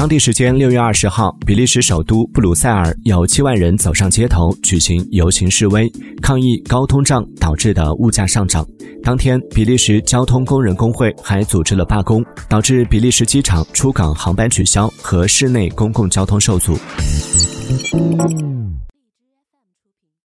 当地时间六月二十号比利时首都布鲁塞尔有七万人走上街头举行游行示威抗议高通胀导致的物价上涨。当天比利时交通工人工会还组织了罢工导致比利时机场出港航班取消和市内公共交通受阻。